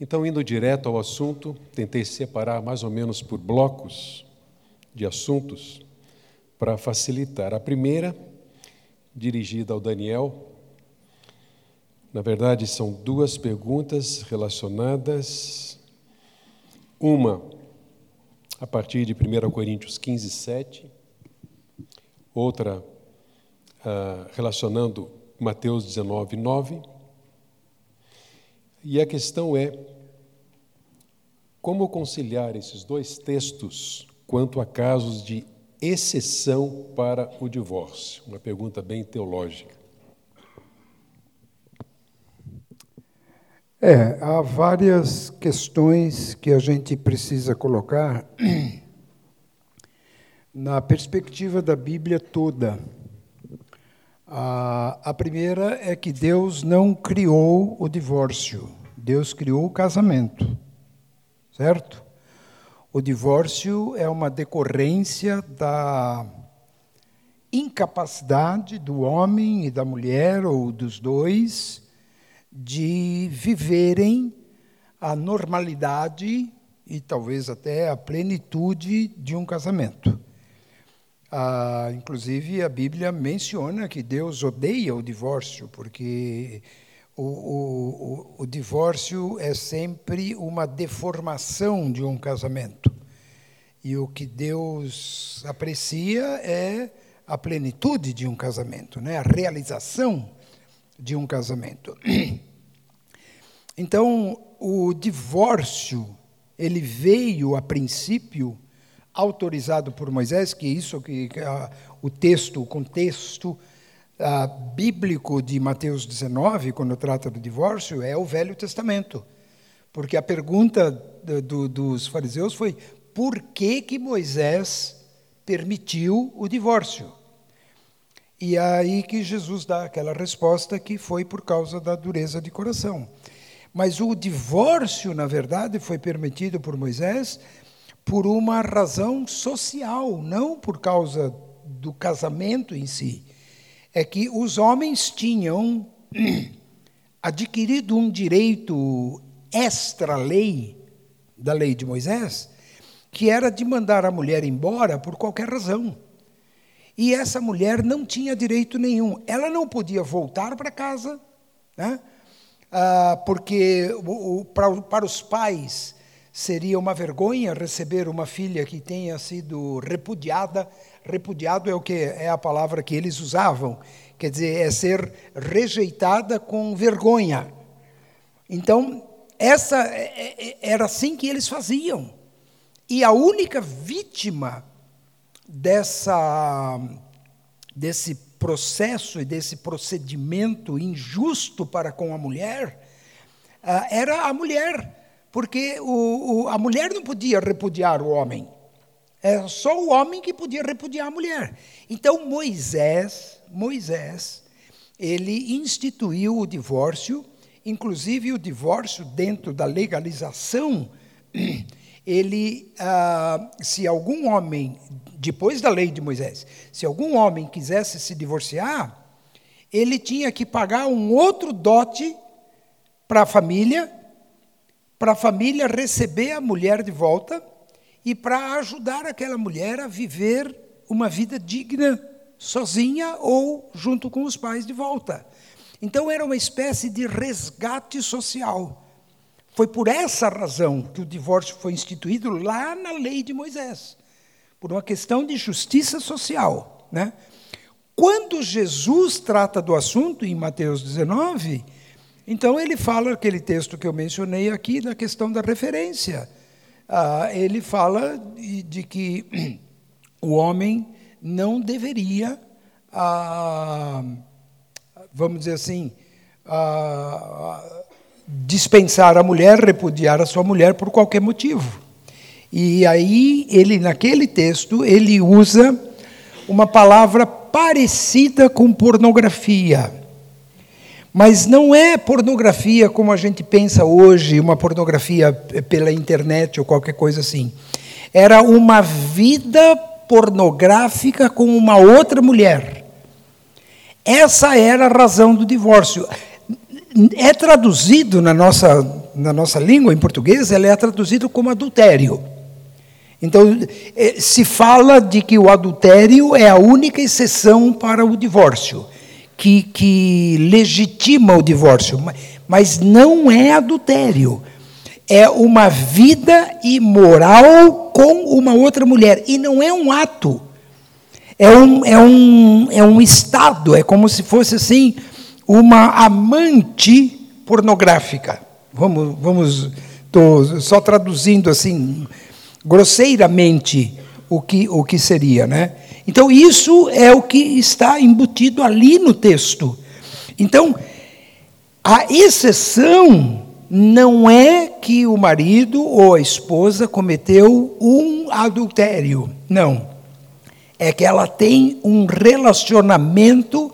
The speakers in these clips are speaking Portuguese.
Então, indo direto ao assunto, tentei separar mais ou menos por blocos de assuntos para facilitar. A primeira, dirigida ao Daniel, na verdade, são duas perguntas relacionadas. Uma, a partir de 1 Coríntios 15, 7. Outra, ah, relacionando Mateus 19, 9. E a questão é como conciliar esses dois textos quanto a casos de exceção para o divórcio? Uma pergunta bem teológica. É, há várias questões que a gente precisa colocar na perspectiva da Bíblia toda. A, a primeira é que Deus não criou o divórcio, Deus criou o casamento, certo? O divórcio é uma decorrência da incapacidade do homem e da mulher, ou dos dois, de viverem a normalidade e talvez até a plenitude de um casamento. Ah, inclusive, a Bíblia menciona que Deus odeia o divórcio, porque o, o, o, divórcio é sempre uma deformação de um casamento. E o que Deus aprecia é a plenitude de um casamento, né? a realização de um casamento. Então, o divórcio, ele veio a princípio autorizado por Moisés, que é isso que uh, o texto, o contexto uh, bíblico de Mateus 19, quando trata do divórcio, é o Velho Testamento. Porque a pergunta do, do, dos fariseus foi: por que, que Moisés permitiu o divórcio? E é aí que Jesus dá aquela resposta que foi por causa da dureza de coração. Mas o divórcio, na verdade, foi permitido por Moisés por uma razão social, não por causa do casamento em si. É que os homens tinham adquirido um direito extra-lei da lei de Moisés, que era de mandar a mulher embora por qualquer razão. E essa mulher não tinha direito nenhum. Ela não podia voltar para casa, né? ah, porque para os pais seria uma vergonha receber uma filha que tenha sido repudiada. Repudiado é o que é a palavra que eles usavam, quer dizer, é ser rejeitada com vergonha. Então, essa é, é, era assim que eles faziam. E a única vítima dessa, desse processo e desse procedimento injusto para com a mulher uh, era a mulher, porque o, o, a mulher não podia repudiar o homem. Era só o homem que podia repudiar a mulher. Então Moisés, Moisés, ele instituiu o divórcio, inclusive o divórcio dentro da legalização. Ele, ah, se algum homem depois da lei de Moisés, se algum homem quisesse se divorciar, ele tinha que pagar um outro dote para a família, para a família receber a mulher de volta e para ajudar aquela mulher a viver uma vida digna sozinha ou junto com os pais de volta. Então era uma espécie de resgate social. Foi por essa razão que o divórcio foi instituído lá na lei de Moisés por uma questão de justiça social. Né? Quando Jesus trata do assunto, em Mateus 19, então ele fala aquele texto que eu mencionei aqui, da questão da referência. Ah, ele fala de, de, que o homem não deveria, ah, vamos dizer assim, ah, dispensar a mulher, repudiar a sua mulher por qualquer motivo. E aí ele naquele texto ele usa uma palavra parecida com pornografia. Mas não é pornografia como a gente pensa hoje, uma pornografia pela internet ou qualquer coisa assim. Era uma vida pornográfica com uma outra mulher. Essa era a razão do divórcio. É traduzido na nossa na nossa língua, em português, ela é traduzida como adultério. Então, eh, se fala de que o adultério é a única exceção para o divórcio, que, que legitima o divórcio, mas não é adultério. É uma vida imoral com uma outra mulher. E não é um ato, é um, é um, é um estado, é como se fosse assim, uma amante pornográfica. Vamos, vamos, estou só traduzindo assim grosseiramente o que, o que seria. Né? Então, isso é o que está embutido ali no texto. Então, a exceção não é que o marido ou a esposa cometeu um adultério. Não. É que ela tem um relacionamento.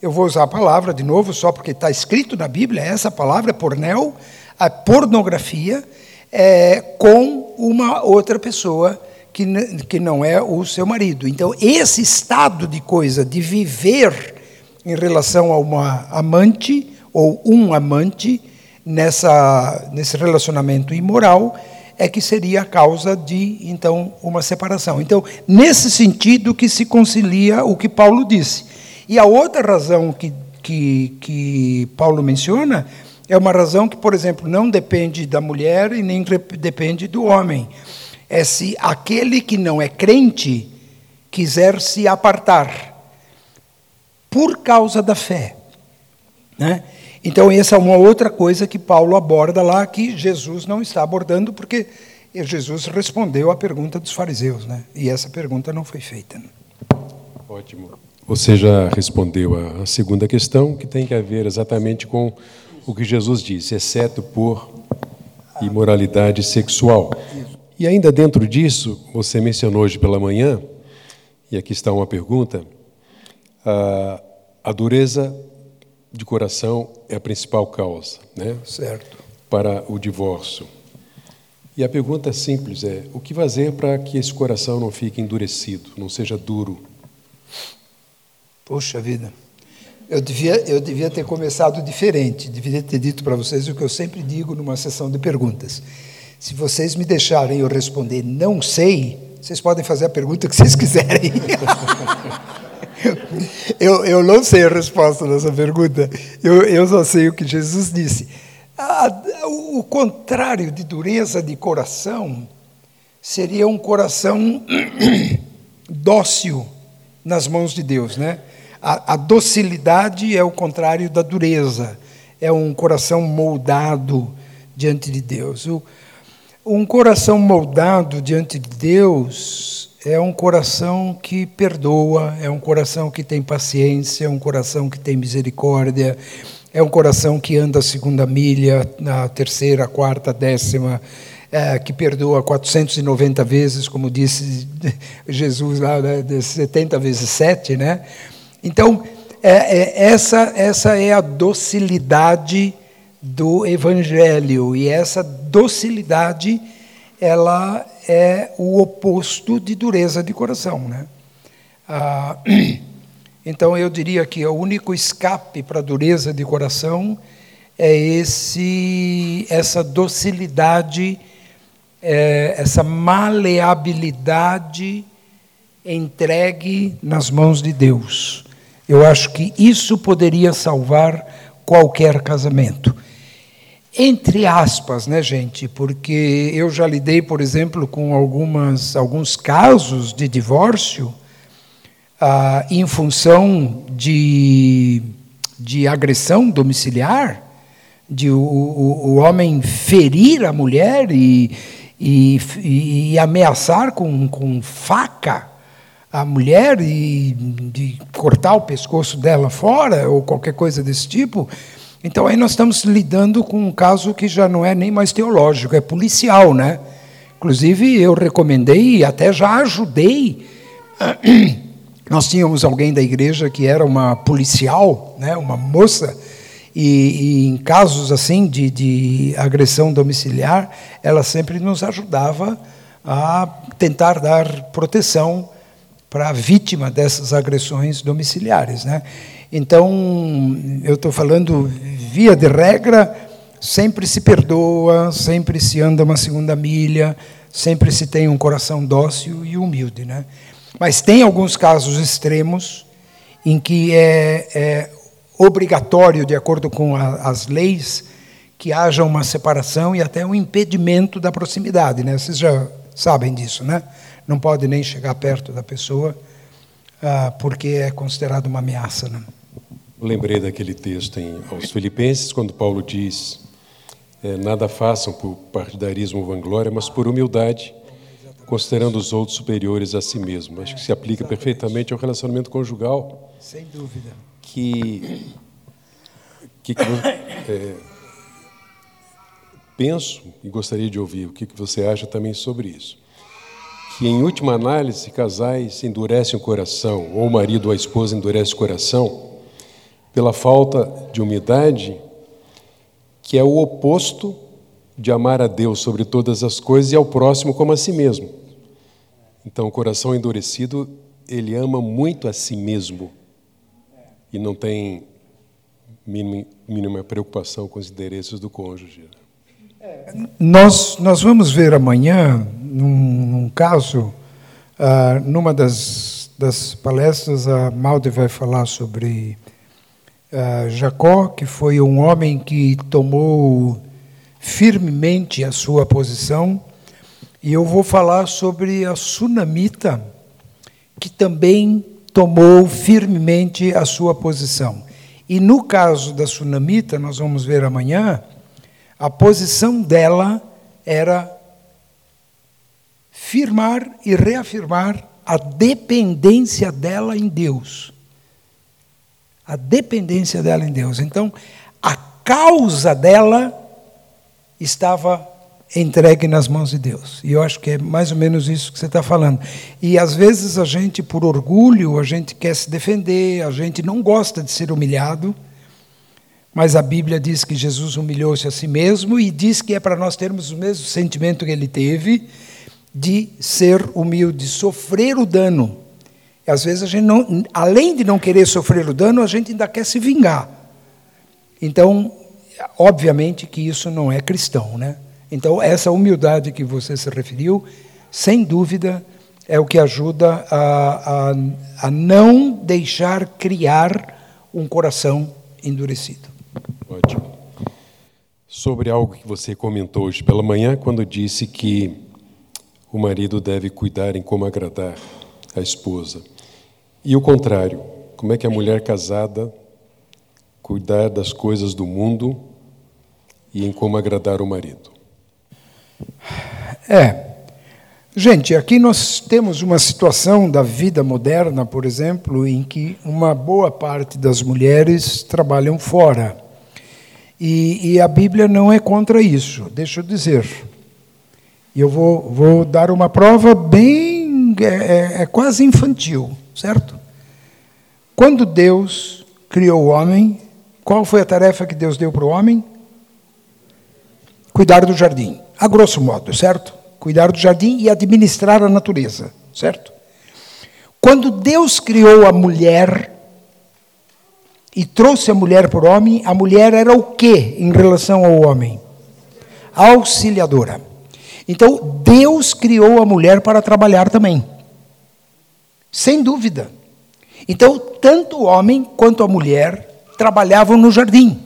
Eu vou usar a palavra de novo, só porque está escrito na Bíblia, essa palavra é pornel, a pornografia é, com uma outra pessoa que, que não é o seu marido. Então, esse estado de coisa, de viver em relação a uma amante ou um amante nessa, nesse relacionamento imoral, é que seria a causa de, então, uma separação. Então, nesse sentido que se concilia o que Paulo disse. E a outra razão que, que, que Paulo menciona é uma razão que, por exemplo, não depende da mulher e nem depende do homem. É se aquele que não é crente quiser se apartar por causa da fé. Né? Então, essa é uma outra coisa que Paulo aborda lá, que Jesus não está abordando, porque Jesus respondeu à pergunta dos fariseus, né? e essa pergunta não foi feita. Ótimo. Você já respondeu a segunda questão, que tem que ver exatamente com o que Jesus disse, exceto por imoralidade sexual. E ainda dentro disso, você mencionou hoje pela manhã, e aqui está uma pergunta, a, a dureza de coração é a principal causa, né? Certo. Para o divórcio. E a pergunta simples é: o que fazer para que esse coração não fique endurecido, não seja duro? Poxa vida. Eu devia, eu devia ter começado diferente, devia ter dito para vocês o que eu sempre digo numa sessão de perguntas. Se vocês me deixarem eu responder não sei, vocês podem fazer a pergunta que vocês quiserem. eu, eu não sei a resposta dessa pergunta, eu, eu só sei o que Jesus disse. o contrário de dureza de coração seria um coração dócil nas mãos de Deus, né? A, a docilidade é o contrário da dureza, é um coração moldado diante de Deus. O, um coração moldado diante de Deus é um coração que perdoa, é um coração que tem paciência, é um coração que tem misericórdia, é um coração que anda a segunda milha, na terceira, quarta, décima, é, que perdoa 490 vezes, como disse Jesus lá, né, 70 vezes 7, né? Então, é, é, essa, essa é a docilidade do Evangelho, e essa docilidade ela é o oposto de dureza de coração. Né? Ah, então, eu diria que o único escape para a dureza de coração é esse, essa docilidade, é, essa maleabilidade entregue nas mãos de Deus. Eu acho que isso poderia salvar qualquer casamento. Entre aspas, né, gente? Porque eu já lidei, por exemplo, com algumas, alguns casos de divórcio ah, em função de, de agressão domiciliar, de o, o, o homem ferir a mulher e, e, e ameaçar com, com faca a mulher e de cortar o pescoço dela fora ou qualquer coisa desse tipo. Então aí nós estamos lidando com um caso que já não é nem mais teológico, é policial, né? Inclusive eu recomendei e até já ajudei. Nós tínhamos alguém da igreja que era uma policial, né, uma moça, e, e em casos assim de, de agressão domiciliar, ela sempre nos ajudava a tentar dar proteção para a vítima dessas agressões domiciliares. Né? Então, eu estou falando, via de regra, sempre se perdoa, sempre se anda uma segunda milha, sempre se tem um coração dócil e humilde. Né? Mas tem alguns casos extremos em que é, é obrigatório, de acordo com a, as leis, que haja uma separação e até um impedimento da proximidade. Né? Vocês já sabem disso, né? Não pode nem chegar perto da pessoa ah, porque é considerado uma ameaça. Né? Lembrei daquele texto em, aos Filipenses, quando Paulo diz: é, Nada façam por partidarismo ou vanglória, mas por humildade, considerando os outros superiores a si mesmo. Acho que se aplica perfeitamente ao relacionamento conjugal. Sem dúvida. Que, que, é, penso e gostaria de ouvir o que, que você acha também sobre isso. Que, em última análise, casais endurecem o coração, ou o marido ou a esposa endurece o coração, pela falta de umidade, que é o oposto de amar a Deus sobre todas as coisas e ao próximo como a si mesmo. Então, o coração endurecido, ele ama muito a si mesmo e não tem mínima, preocupação com os interesses do cônjuge. Nós, nós vamos ver amanhã, num, num caso, uh, numa das, das palestras, a Malde vai falar sobre uh, Jacó, que foi um homem que tomou firmemente a sua posição, e eu vou falar sobre a sunamita, que também tomou firmemente a sua posição. E no caso da sunamita, nós vamos ver amanhã, a posição dela era firmar e reafirmar a dependência dela em Deus a dependência dela em Deus. Então, a causa dela estava entregue nas mãos de Deus. E eu acho que é mais ou menos isso que você está falando. E às vezes a gente, por orgulho, a gente quer se defender, a gente não gosta de ser humilhado. Mas a Bíblia diz que Jesus humilhou-se a si mesmo e diz que é para nós termos o mesmo sentimento que ele teve de ser humilde, sofrer o dano e às vezes a gente não, além de não querer sofrer o dano, a gente ainda quer se vingar. Então, obviamente que isso não é cristão, né? Então, essa humildade que você se referiu, sem dúvida, é o que ajuda a, a, a não deixar criar um coração endurecido. Ótimo. Sobre algo que você comentou hoje pela manhã, quando disse que o marido deve cuidar em como agradar a esposa. E o contrário, como é que a mulher casada cuidar das coisas do mundo e em como agradar o marido? É. Gente, aqui nós temos uma situação da vida moderna, por exemplo, em que uma boa parte das mulheres trabalham fora. E, e a Bíblia não é contra isso, deixa eu dizer. E eu vou, vou dar uma prova bem. é, é, é quase infantil certo? Quando Deus criou o homem, qual foi a tarefa que Deus deu para o homem? Cuidar do jardim, a grosso modo, certo? Cuidar do jardim e administrar a natureza, certo? Quando Deus criou a mulher e trouxe a mulher para o homem, a mulher era o que em relação ao homem? Auxiliadora. Então, Deus criou a mulher para trabalhar também. Sem dúvida. Então, tanto o homem quanto a mulher trabalhavam no jardim.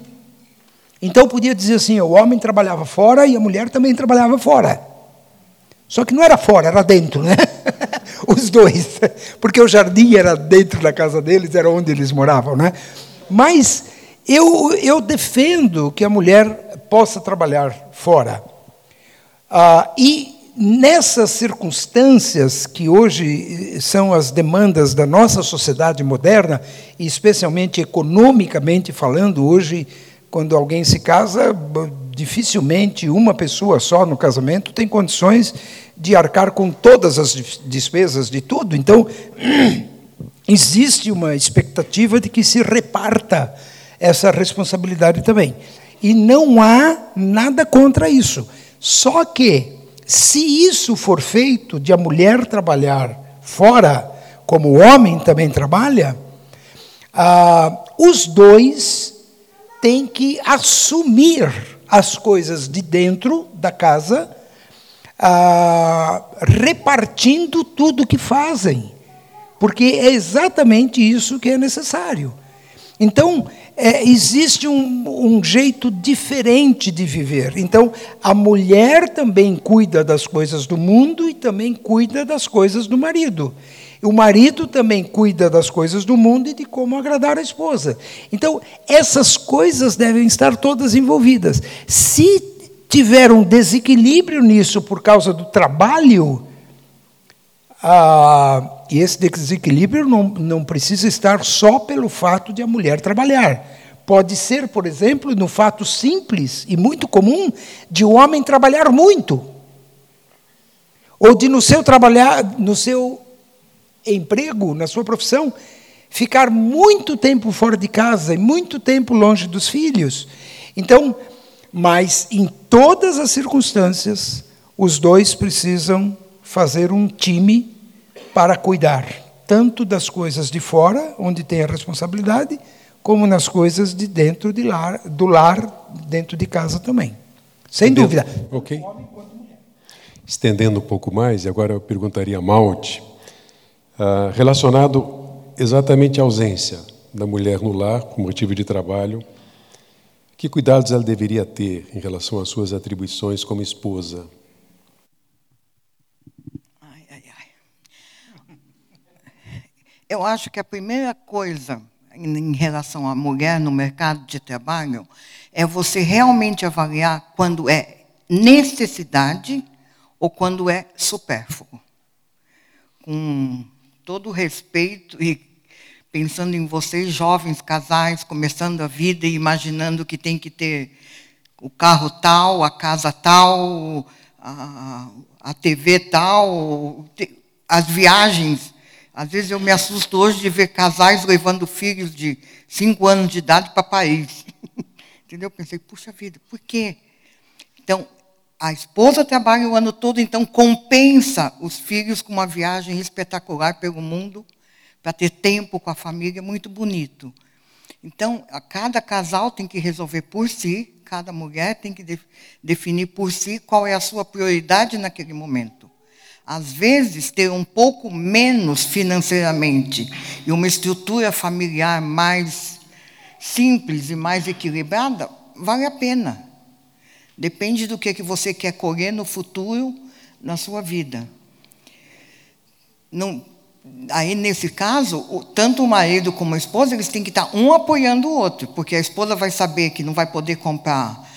Então, podia dizer assim: o homem trabalhava fora e a mulher também trabalhava fora. Só que não era fora, era dentro, né? Os dois. Porque o jardim era dentro da casa deles, era onde eles moravam, né? Mas eu, eu defendo que a mulher possa trabalhar fora. Ah, e nessas circunstâncias que hoje eh, são as demandas da nossa sociedade moderna, especialmente economicamente falando, hoje, quando alguém se casa, dificilmente uma pessoa só no casamento tem condições de arcar com todas as despesas de tudo. Então, existe uma expectativa de que se reparta essa responsabilidade também. E não há nada contra isso. Só que se isso for feito de a mulher trabalhar fora, como o homem também trabalha, ah, os dois têm que assumir as coisas de dentro da casa, ah, repartindo tudo que fazem, porque é exatamente isso que é necessário. Então, é, existe um, um, jeito diferente de viver. Então, a mulher também cuida das coisas do mundo e também cuida das coisas do marido. O marido também cuida das coisas do mundo e de como agradar a esposa. Então, essas coisas devem estar todas envolvidas. Se tiver um desequilíbrio nisso por causa do trabalho, ah, e esse desequilíbrio não, não precisa estar só pelo fato de a mulher trabalhar. Pode ser, por exemplo, no fato simples e muito comum de o homem trabalhar muito. Ou de no seu trabalhar, no seu emprego, na sua profissão, ficar muito tempo fora de casa e muito tempo longe dos filhos. Então, mas em todas as circunstâncias, os dois precisam fazer um time para cuidar tanto das coisas de fora, onde tem a responsabilidade, como nas coisas de dentro de lar, do lar, dentro de casa também. Sem dúvida. Ok. Estendendo um pouco mais, e agora eu perguntaria a Malte, uh, relacionado exatamente à ausência da mulher no lar, com motivo de trabalho, que cuidados ela deveria ter em relação às suas atribuições como esposa? Ai, ai, ai. Eu acho que a primeira coisa em relação à mulher no mercado de trabalho é você realmente avaliar quando é necessidade ou quando é supérfluo. Com todo respeito e pensando em vocês, jovens casais, começando a vida e imaginando que tem que ter o carro tal, a casa tal, a, a TV tal, as viagens. Às vezes eu me assusto hoje de ver casais levando filhos de cinco anos de idade para Paris. Entendeu? Pensei, puxa vida, por quê? Então, a esposa trabalha o ano todo, então compensa os filhos com uma viagem espetacular pelo mundo para ter tempo com a família, muito bonito. Então, cada casal tem que resolver por si, cada mulher tem que de, definir por si qual é a sua prioridade naquele momento. Às vezes, ter um pouco menos financeiramente e uma estrutura familiar mais simples e mais equilibrada, vale a pena. Depende do que, que você quer colher no futuro, na sua vida. Não, aí nesse caso, tanto o marido como a esposa, eles têm que estar um apoiando o outro, porque a esposa vai saber que não vai poder comprar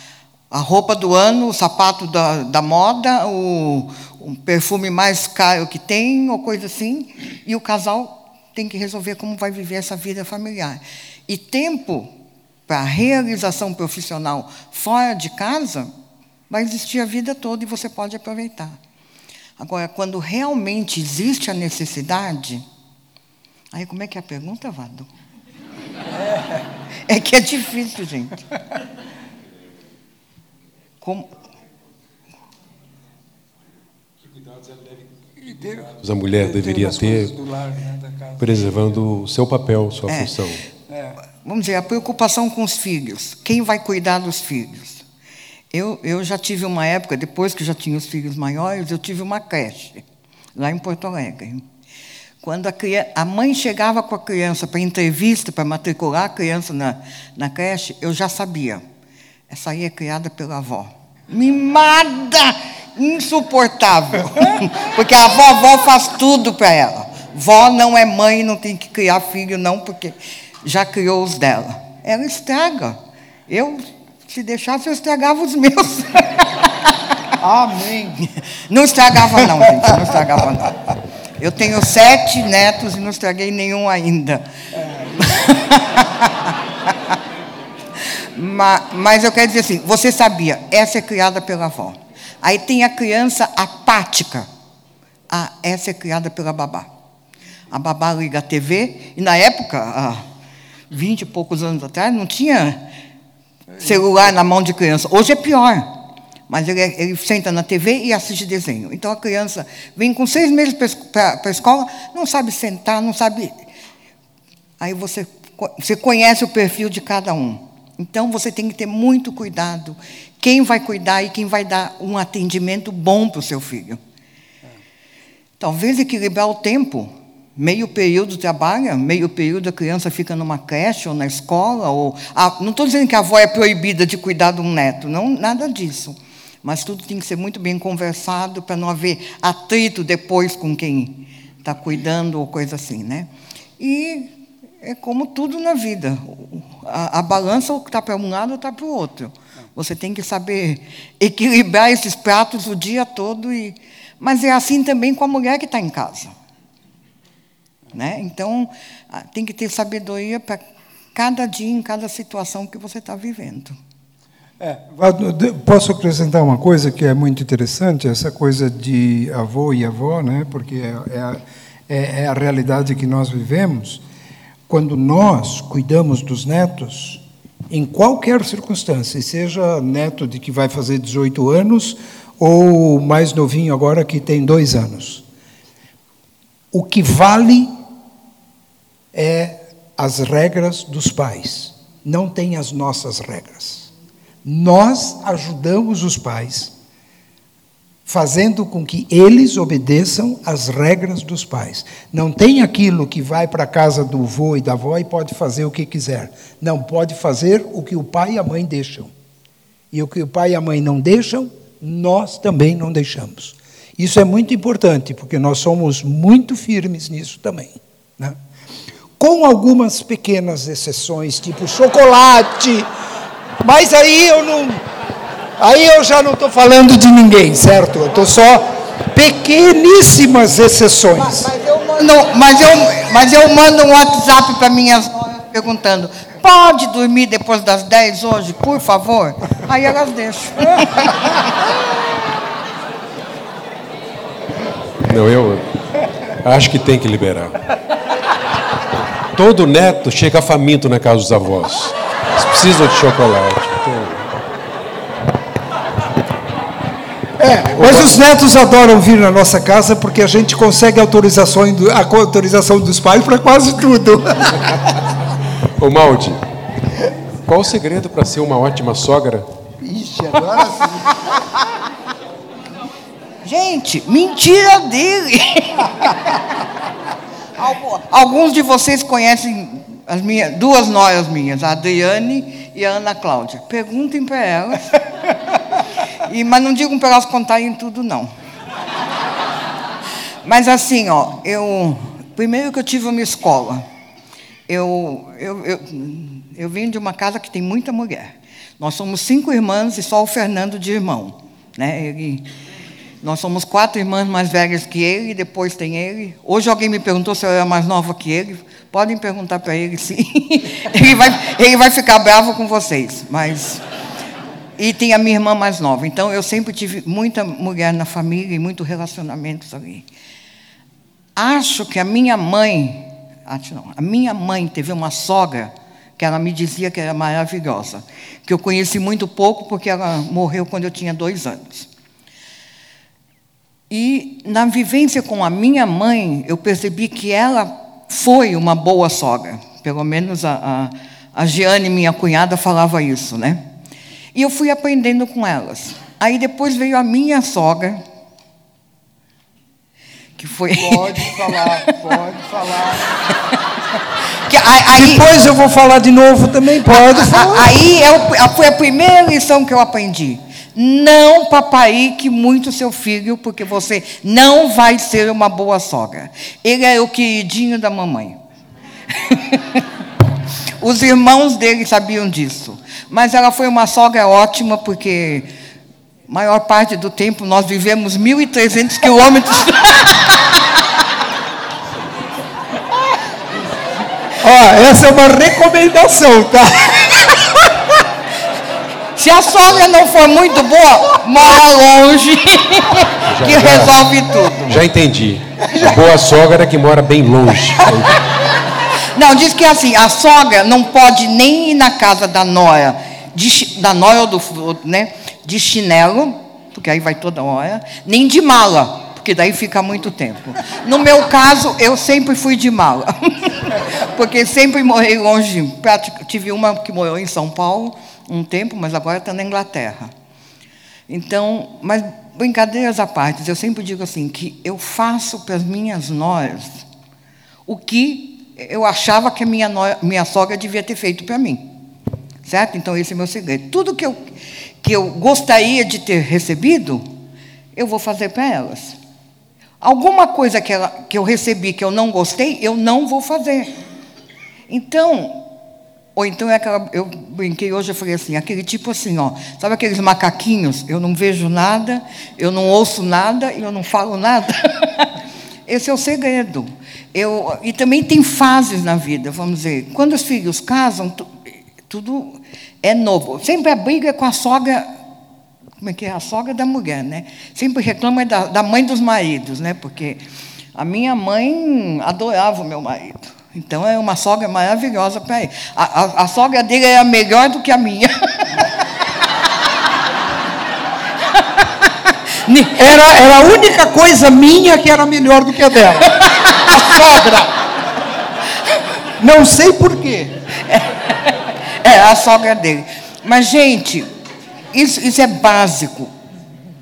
a roupa do ano, o sapato da, da moda, o, o perfume mais caro que tem, ou coisa assim, e o casal tem que resolver como vai viver essa vida familiar. E tempo para realização profissional fora de casa vai existir a vida toda e você pode aproveitar. Agora, quando realmente existe a necessidade, aí como é que é a pergunta, Vado? É que é difícil, gente. Como... Que cuidados a mulher deveria ter, né, preservando o seu papel, sua é, função? É. Vamos dizer, a preocupação com os filhos. Quem vai cuidar dos filhos? Eu, eu já tive uma época, depois que já tinha os filhos maiores, eu tive uma creche, lá em Porto Alegre. Quando a, criança, a mãe chegava com a criança para entrevista, para matricular a criança na, na creche, eu já sabia. Essa aí é criada pela avó. Mimada! Insuportável. Porque a vovó faz tudo para ela. Vó não é mãe, não tem que criar filho, não, porque já criou os dela. Ela estraga. Eu se deixasse, eu estragava os meus. Amém. Não estragava, não, gente. Não estragava, não. Eu tenho sete netos e não estraguei nenhum ainda. mas, mas eu quero dizer assim: você sabia, essa é criada pela avó. Aí tem a criança apática. Ah, essa é criada pela babá. A babá liga a TV, e na época, há vinte e poucos anos atrás, não tinha celular na mão de criança. Hoje é pior. Mas ele, ele senta na TV e assiste desenho. Então a criança vem com seis meses para a escola, não sabe sentar, não sabe. Aí você, você conhece o perfil de cada um. Então você tem que ter muito cuidado quem vai cuidar e quem vai dar um atendimento bom para o seu filho. Talvez equilibrar o tempo. Meio período trabalha, meio período a criança fica numa creche ou na escola. Ou, ah, não estou dizendo que a avó é proibida de cuidar de um neto, não, nada disso. Mas tudo tem que ser muito bem conversado para não haver atrito depois com quem está cuidando ou coisa assim, né? E é como tudo na vida. A, a balança está para um lado ou está para o outro. Você tem que saber equilibrar esses pratos o dia todo. E, mas é assim também com a mulher que está em casa. Né? Então, tem que ter sabedoria para cada dia, em cada situação que você está vivendo. É, posso acrescentar uma coisa que é muito interessante, essa coisa de avô e avó, né? porque é, é, é, é a realidade que nós vivemos. Quando nós cuidamos dos netos, em qualquer circunstância, seja neto de que vai fazer 18 anos ou mais novinho agora que tem dois anos. O que vale é as regras dos pais, não tem as nossas regras. Nós ajudamos os pais fazendo com que eles obedeçam às regras dos pais. Não tem aquilo que vai para a casa do avô e da avó e pode fazer o que quiser. Não, pode fazer o que o pai e a mãe deixam. E o que o pai e a mãe não deixam, nós também não deixamos. Isso é muito importante, porque nós somos muito firmes nisso também. Né? Com algumas pequenas exceções, tipo chocolate, mas aí eu não Aí eu já não estou falando de ninguém, certo? Eu estou só pequeníssimas exceções. Mas, mas, eu mando, mas, eu, mas eu mando um WhatsApp para minhas perguntando: pode dormir depois das 10 hoje, por favor? Aí elas deixam. Não, eu acho que tem que liberar. Todo neto chega faminto na casa dos avós. Eles precisam de chocolate. Então... É, mas os netos adoram vir na nossa casa porque a gente consegue autorização, a autorização dos pais para quase tudo. Ô Maldi, qual o segredo para ser uma ótima sogra? Ixi, agora sim. Gente, mentira dele. Alguns de vocês conhecem as minhas, duas noias minhas, a Adriane e a Ana Cláudia. Perguntem para elas. E, mas não digam para elas contarem tudo, não. Mas assim, ó, eu. Primeiro que eu tive uma escola. Eu, eu, eu, eu vim de uma casa que tem muita mulher. Nós somos cinco irmãs e só o Fernando de irmão. Né? Ele, nós somos quatro irmãs mais velhas que ele, depois tem ele. Hoje alguém me perguntou se eu era mais nova que ele. Podem perguntar para ele, sim. ele, vai, ele vai ficar bravo com vocês, mas e tem a minha irmã mais nova. Então eu sempre tive muita mulher na família e muitos relacionamentos ali. Acho que a minha mãe, acho não, a minha mãe teve uma sogra que ela me dizia que era maravilhosa, que eu conheci muito pouco porque ela morreu quando eu tinha dois anos. E na vivência com a minha mãe, eu percebi que ela foi uma boa sogra. Pelo menos a, a, a Giane, minha cunhada, falava isso, né? E eu fui aprendendo com elas. Aí depois veio a minha sogra, que foi. Pode falar, pode falar. que, aí, depois eu vou falar de novo também, pode falar. Aí eu, foi a primeira lição que eu aprendi. Não paparique muito seu filho, porque você não vai ser uma boa sogra. Ele é o queridinho da mamãe. Os irmãos dele sabiam disso. Mas ela foi uma sogra ótima, porque maior parte do tempo nós vivemos 1.300 quilômetros. Ó, essa é uma recomendação, tá? Se a sogra não for muito boa, mora longe, já, que já, resolve tudo. Já entendi. A boa sogra é que mora bem longe. Não, diz que assim, a sogra não pode nem ir na casa da nora, de, da nora ou do, né, de chinelo, porque aí vai toda hora, nem de mala, porque daí fica muito tempo. No meu caso, eu sempre fui de mala, porque sempre morei longe. Tive uma que morou em São Paulo um tempo, mas agora está na Inglaterra. Então, mas brincadeiras à parte, eu sempre digo assim que eu faço para as minhas noras o que eu achava que a minha, minha sogra devia ter feito para mim. Certo? Então, esse é o meu segredo. Tudo que eu, que eu gostaria de ter recebido, eu vou fazer para elas. Alguma coisa que, ela, que eu recebi que eu não gostei, eu não vou fazer. Então, ou então é aquela, eu brinquei hoje, eu falei assim, aquele tipo assim, ó, sabe aqueles macaquinhos? Eu não vejo nada, eu não ouço nada e eu não falo nada. Esse é o segredo. Eu, e também tem fases na vida, vamos dizer. Quando os filhos casam, tu, tudo é novo. Sempre a briga é com a sogra como é que é? A sogra da mulher, né? Sempre reclama da, da mãe dos maridos, né? Porque a minha mãe adorava o meu marido. Então é uma sogra maravilhosa para ele. A, a, a, sogra dele era melhor do que a minha. Era, era a única coisa minha que era melhor do que a dela. A sogra. Não sei porquê. É, é a sogra dele. Mas, gente, isso, isso é básico.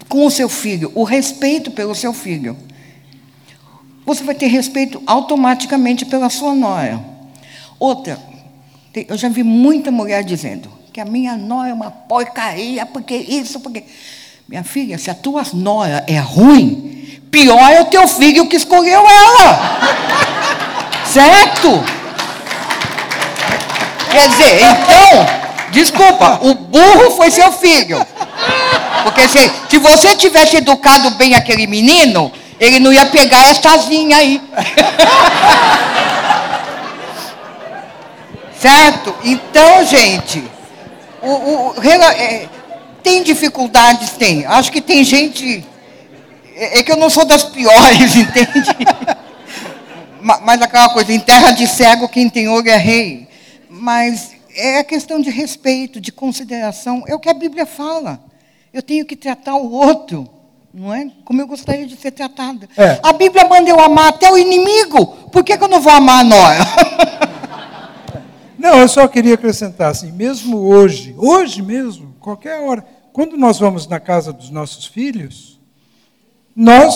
Com o seu filho, o respeito pelo seu filho. Você vai ter respeito automaticamente pela sua nora. Outra, eu já vi muita mulher dizendo que a minha nora é uma porcaria, porque isso, porque. Minha filha, se a tua nora é ruim, pior é o teu filho que escolheu ela. certo? Quer dizer, então, Desculpa, o burro foi seu filho. Porque se, se você tivesse educado bem aquele menino, ele não ia pegar estazinha aí. certo? Então, gente, o, o, é, tem dificuldades? Tem. Acho que tem gente. É, é que eu não sou das piores, entende? Mas aquela coisa, em terra de cego, quem tem olho é rei. Mas é a questão de respeito, de consideração. É o que a Bíblia fala. Eu tenho que tratar o outro, não é? Como eu gostaria de ser tratada. É. A Bíblia manda eu amar até o inimigo. Por que, que eu não vou amar a Noé? Não, eu só queria acrescentar assim, mesmo hoje, hoje mesmo, qualquer hora, quando nós vamos na casa dos nossos filhos, nós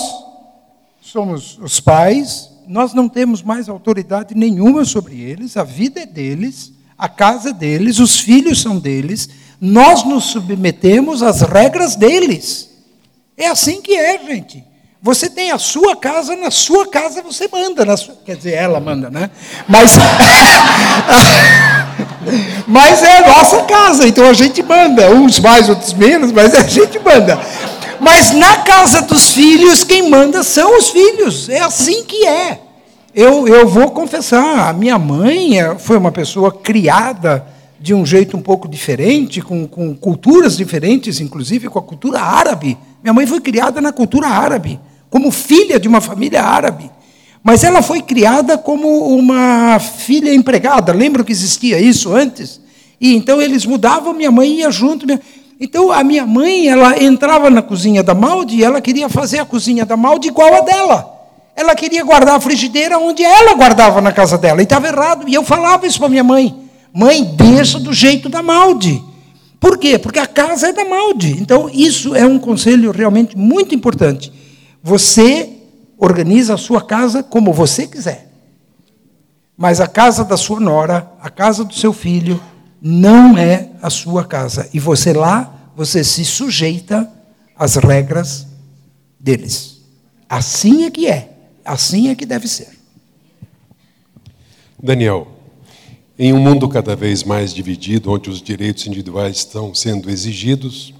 somos os pais, nós não temos mais autoridade nenhuma sobre eles, a vida é deles, a casa deles, os filhos são deles, nós nos submetemos às regras deles. É assim que é, gente. Você tem a sua casa, na sua casa você manda. Sua... Quer dizer, ela manda, né? Mas. mas é a nossa casa, então a gente manda. Uns mais, outros menos, mas a gente manda. Mas na casa dos filhos, quem manda são os filhos. É assim que é. Eu, eu vou confessar, a minha mãe é, foi uma pessoa criada de um jeito um pouco diferente, com, com culturas diferentes, inclusive com a cultura árabe. Minha mãe foi criada na cultura árabe, como filha de uma família árabe. Mas ela foi criada como uma filha empregada. Lembram que existia isso antes? E então eles mudavam, minha mãe ia junto. Minha... Então a minha mãe, ela entrava na cozinha da Maldi e ela queria fazer a cozinha da Maldi igual a dela. Ela queria guardar a frigideira onde ela guardava na casa dela. E estava errado. E eu falava isso para minha mãe. Mãe, deixa do jeito da Malde. Por quê? Porque a casa é da Malde. Então, isso é um conselho realmente muito importante. Você organiza a sua casa como você quiser. Mas a casa da sua nora, a casa do seu filho, não é a sua casa. E você lá, você se sujeita às regras deles. Assim é que é. Assim é que deve ser. Daniel, em um mundo cada vez mais dividido, onde os direitos individuais estão sendo exigidos,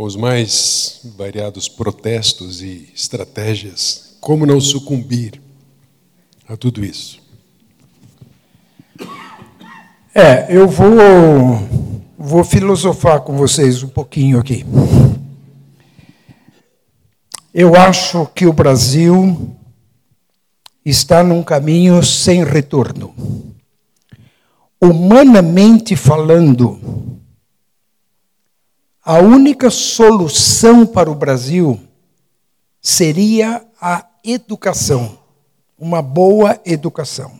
com os mais variados protestos e estratégias, como não sucumbir a tudo isso? É, eu vou, vou filosofar com vocês um pouquinho aqui. Eu acho que o Brasil está num caminho sem retorno. Humanamente falando, a única solução para o Brasil seria a educação, uma boa educação.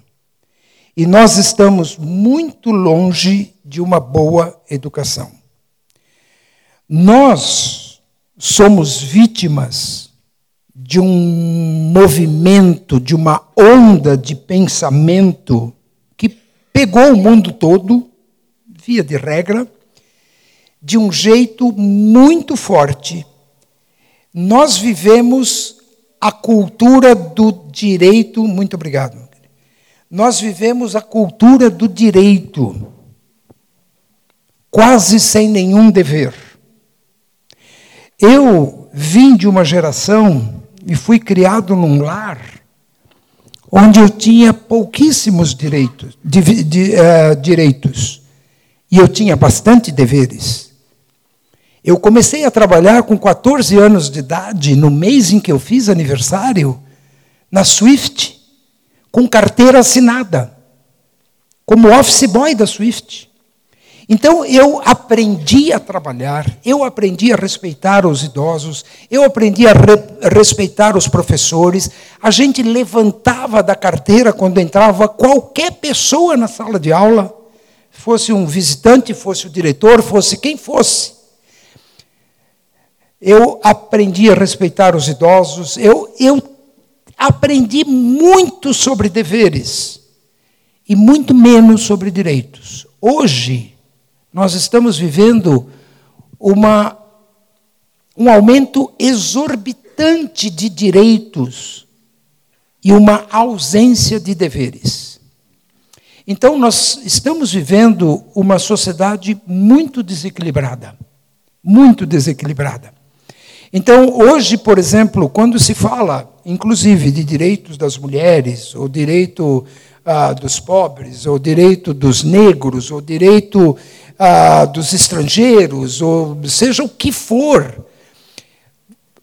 E nós estamos muito longe de uma boa educação. Nós somos vítimas de um movimento, de uma onda de pensamento que pegou o mundo todo, via de regra, de um jeito muito forte. Nós vivemos a cultura do direito. Muito obrigado. Nós vivemos a cultura do direito, quase sem nenhum dever. Eu vim de uma geração e fui criado num lar onde eu tinha pouquíssimos direitos, de, de, uh, direitos e eu tinha bastante deveres. Eu comecei a trabalhar com 14 anos de idade, no mês em que eu fiz aniversário, na Swift, com carteira assinada, como office boy da Swift. Então eu aprendi a trabalhar, eu aprendi a respeitar os idosos, eu aprendi a re respeitar os professores. A gente levantava da carteira quando entrava qualquer pessoa na sala de aula, fosse um visitante, fosse o diretor, fosse quem fosse. Eu aprendi a respeitar os idosos, eu, eu aprendi muito sobre deveres e muito menos sobre direitos. Hoje, nós estamos vivendo uma, um aumento exorbitante de direitos e uma ausência de deveres. Então, nós estamos vivendo uma sociedade muito desequilibrada. Muito desequilibrada. Então, hoje, por exemplo, quando se fala, inclusive, de direitos das mulheres, ou direito ah, dos pobres, ou direito dos negros, ou direito ah, dos estrangeiros, ou seja o que for.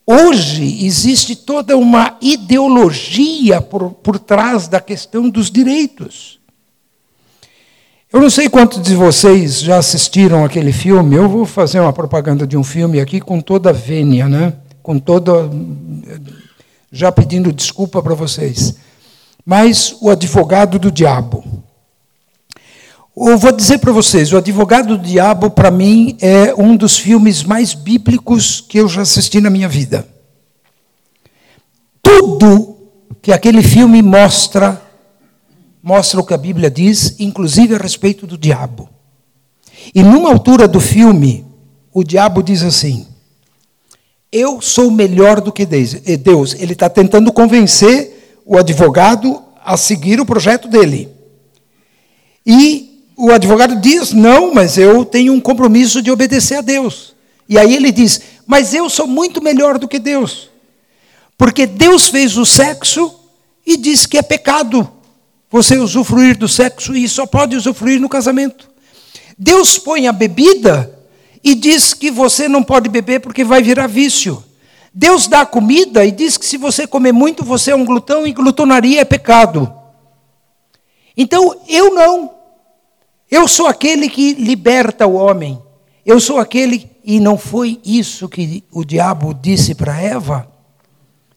Hoje existe toda uma ideologia por, por trás da questão dos direitos. Eu não sei quantos de vocês já assistiram aquele filme. Eu vou fazer uma propaganda de um filme aqui com toda a vênia, né? Com toda. Já pedindo desculpa para vocês. Mas O Advogado do Diabo. Eu vou dizer para vocês, O Advogado do Diabo, para mim, é um dos filmes mais bíblicos que eu já assisti na minha vida. Tudo que aquele filme mostra, mostra o que a Bíblia diz, inclusive a respeito do diabo. E numa altura do filme, o diabo diz assim: Eu sou melhor do que Deus. Ele está tentando convencer o advogado a seguir o projeto dele. E o advogado diz: não, mas eu tenho um compromisso de obedecer a Deus. E aí ele diz: mas eu sou muito melhor do que Deus. Porque Deus fez o sexo e diz que é pecado você usufruir do sexo e só pode usufruir no casamento. Deus põe a bebida e diz que você não pode beber porque vai virar vício. Deus dá comida e diz que se você comer muito, você é um glutão e glutonaria é pecado. Então, eu não. Eu sou aquele que liberta o homem. Eu sou aquele. E não foi isso que o diabo disse para Eva?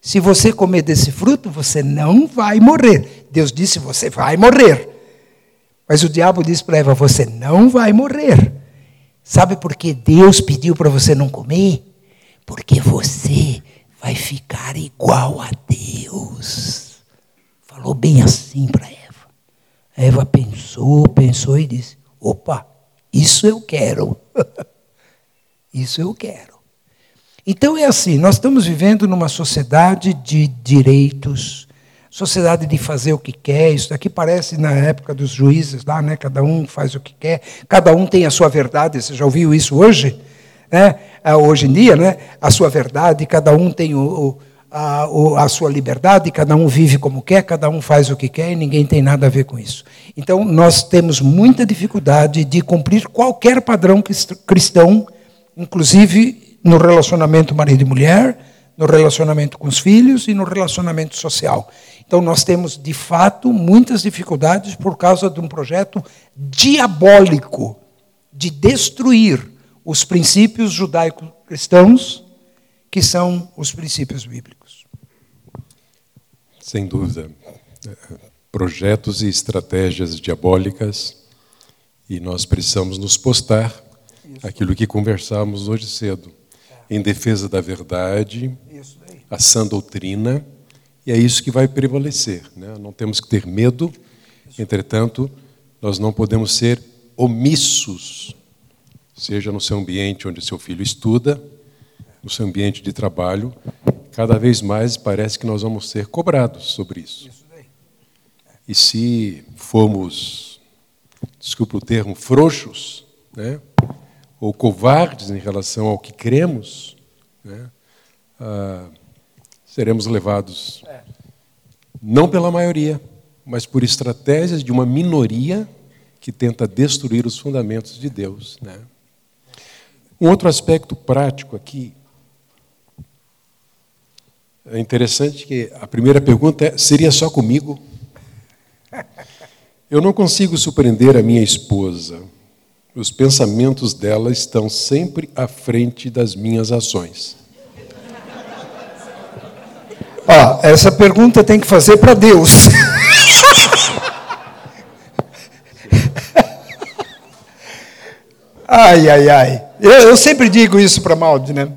Se você comer desse fruto, você não vai morrer. Deus disse: você vai morrer. Mas o diabo disse para Eva: você não vai morrer. Sabe por que Deus pediu para você não comer? Porque você vai ficar igual a Deus. Falou bem assim para Eva. Eva pensou, pensou e disse: opa, isso eu quero. isso eu quero. Então é assim, nós estamos vivendo numa sociedade de direitos, sociedade de fazer o que quer. Isso daqui parece na época dos juízes lá, né? Cada um faz o que quer, cada um tem a sua verdade. Você já ouviu isso hoje? Né? Ah, hoje em dia, né? A sua verdade, cada um tem o, a, a, sua liberdade, cada um vive como quer, cada um faz o que quer e ninguém tem nada a ver com isso. Então, nós temos muita dificuldade de cumprir qualquer padrão cristão, inclusive no relacionamento marido e mulher, no relacionamento com os filhos e no relacionamento social. Então, nós temos, de fato, muitas dificuldades por causa de um projeto diabólico de destruir os princípios judaico-cristãos, que são os princípios bíblicos. Sem dúvida. Projetos e estratégias diabólicas, e nós precisamos nos postar aquilo que conversamos hoje cedo, em defesa da verdade, a sã doutrina, e é isso que vai prevalecer. Né? Não temos que ter medo, entretanto, nós não podemos ser omissos, seja no seu ambiente onde seu filho estuda, no seu ambiente de trabalho, cada vez mais parece que nós vamos ser cobrados sobre isso. E se formos, desculpa o termo, frouxos, né? Ou covardes em relação ao que cremos, né? ah, seremos levados não pela maioria, mas por estratégias de uma minoria que tenta destruir os fundamentos de Deus. Né? Um outro aspecto prático aqui é interessante que a primeira pergunta é: seria só comigo? Eu não consigo surpreender a minha esposa. Os pensamentos dela estão sempre à frente das minhas ações. Ó, essa pergunta tem que fazer para Deus. ai, ai, ai. Eu, eu sempre digo isso para Maldi, né?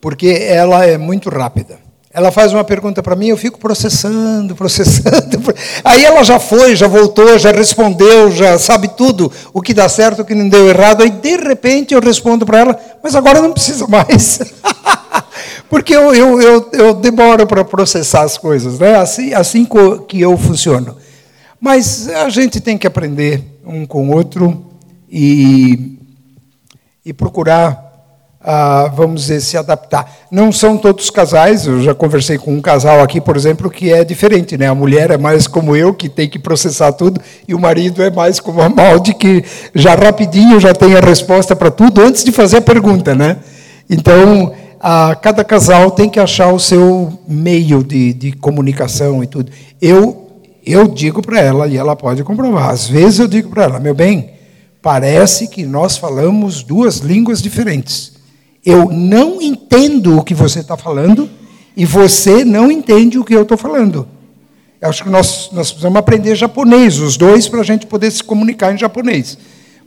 Porque ela é muito rápida. Ela faz uma pergunta para mim, eu fico processando, processando. Aí ela já foi, já voltou, já respondeu, já sabe tudo, o que dá certo, o que não deu errado. Aí, de repente, eu respondo para ela, mas agora não precisa mais. Porque eu, eu, eu, eu demoro para processar as coisas, né? assim, assim que eu funciono. Mas a gente tem que aprender um com o outro e, e procurar vamos dizer, se adaptar. Não são todos casais, eu já conversei com um casal aqui, por exemplo, que é diferente, né? A mulher é mais como eu, que tem que processar tudo, e o marido é mais como a Maldi, que já rapidinho já tem a resposta para tudo antes de fazer a pergunta, né? Então, ah, cada casal tem que achar o seu meio de, de comunicação e tudo. Eu, eu digo para ela, e ela pode comprovar, às vezes eu digo para ela, meu bem, parece que nós falamos duas línguas diferentes. Eu não entendo o que você está falando e você não entende o que eu estou falando. Eu acho que nós, nós precisamos aprender japonês, os dois, para a gente poder se comunicar em japonês,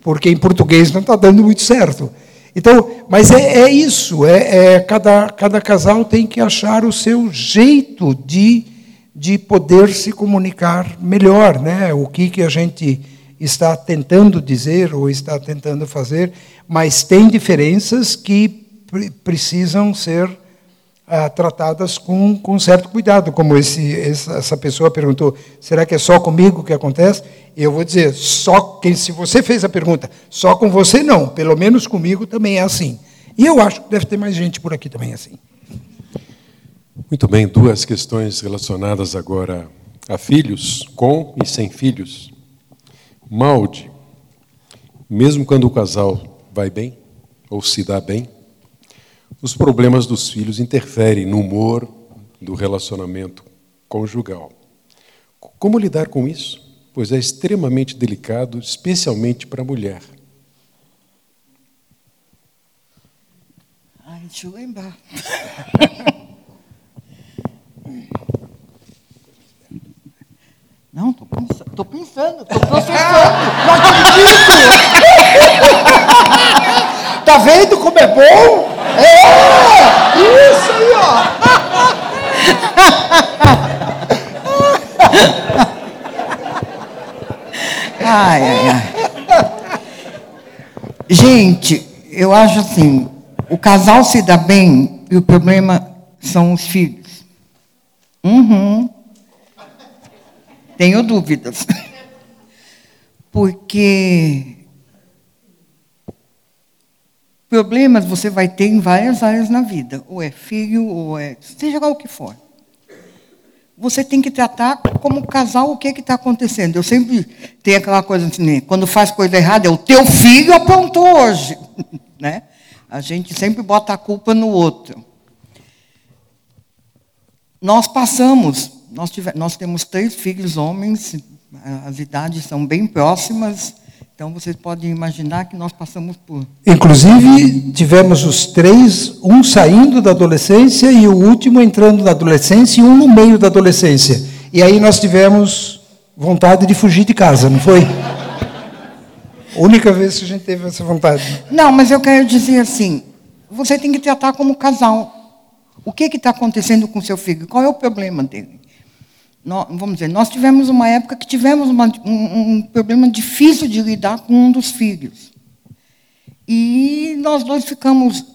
porque em português não está dando muito certo. Então, mas é, é isso, é, é, cada, cada casal tem que achar o seu jeito de, de poder se comunicar melhor, né? O que, que a gente está tentando dizer ou está tentando fazer, mas tem diferenças que precisam ser ah, tratadas com, com certo cuidado, como esse, essa pessoa perguntou, será que é só comigo que acontece? Eu vou dizer, só quem, se você fez a pergunta, só com você não, pelo menos comigo também é assim. E eu acho que deve ter mais gente por aqui também assim. Muito bem, duas questões relacionadas agora a filhos, com e sem filhos. Malde, mesmo quando o casal vai bem, ou se dá bem, os problemas dos filhos interferem no humor do relacionamento conjugal. Como lidar com isso? Pois é extremamente delicado, especialmente para a mulher. Ai, deixa eu lembrar. Não, estou pensando, estou pensando. Não acredito! Tá vendo como é bom? É! Isso aí, ó! Ai, ai, ai. Gente, eu acho assim, o casal se dá bem e o problema são os filhos. Uhum. Tenho dúvidas. Porque problemas você vai ter em várias áreas na vida, ou é filho, ou é seja lá o que for. Você tem que tratar como casal o que está acontecendo. Eu sempre tenho aquela coisa assim, né? quando faz coisa errada, é o teu filho aprontou hoje. né? A gente sempre bota a culpa no outro. Nós passamos, nós, tivemos, nós temos três filhos homens, as idades são bem próximas, então vocês podem imaginar que nós passamos por. Inclusive, tivemos os três, um saindo da adolescência e o último entrando na adolescência e um no meio da adolescência. E aí nós tivemos vontade de fugir de casa, não foi? Única vez que a gente teve essa vontade. Não, mas eu quero dizer assim: você tem que tratar como casal. O que está acontecendo com seu filho? Qual é o problema dele? Nós, vamos dizer, nós tivemos uma época que tivemos uma, um, um problema difícil de lidar com um dos filhos. E nós dois ficamos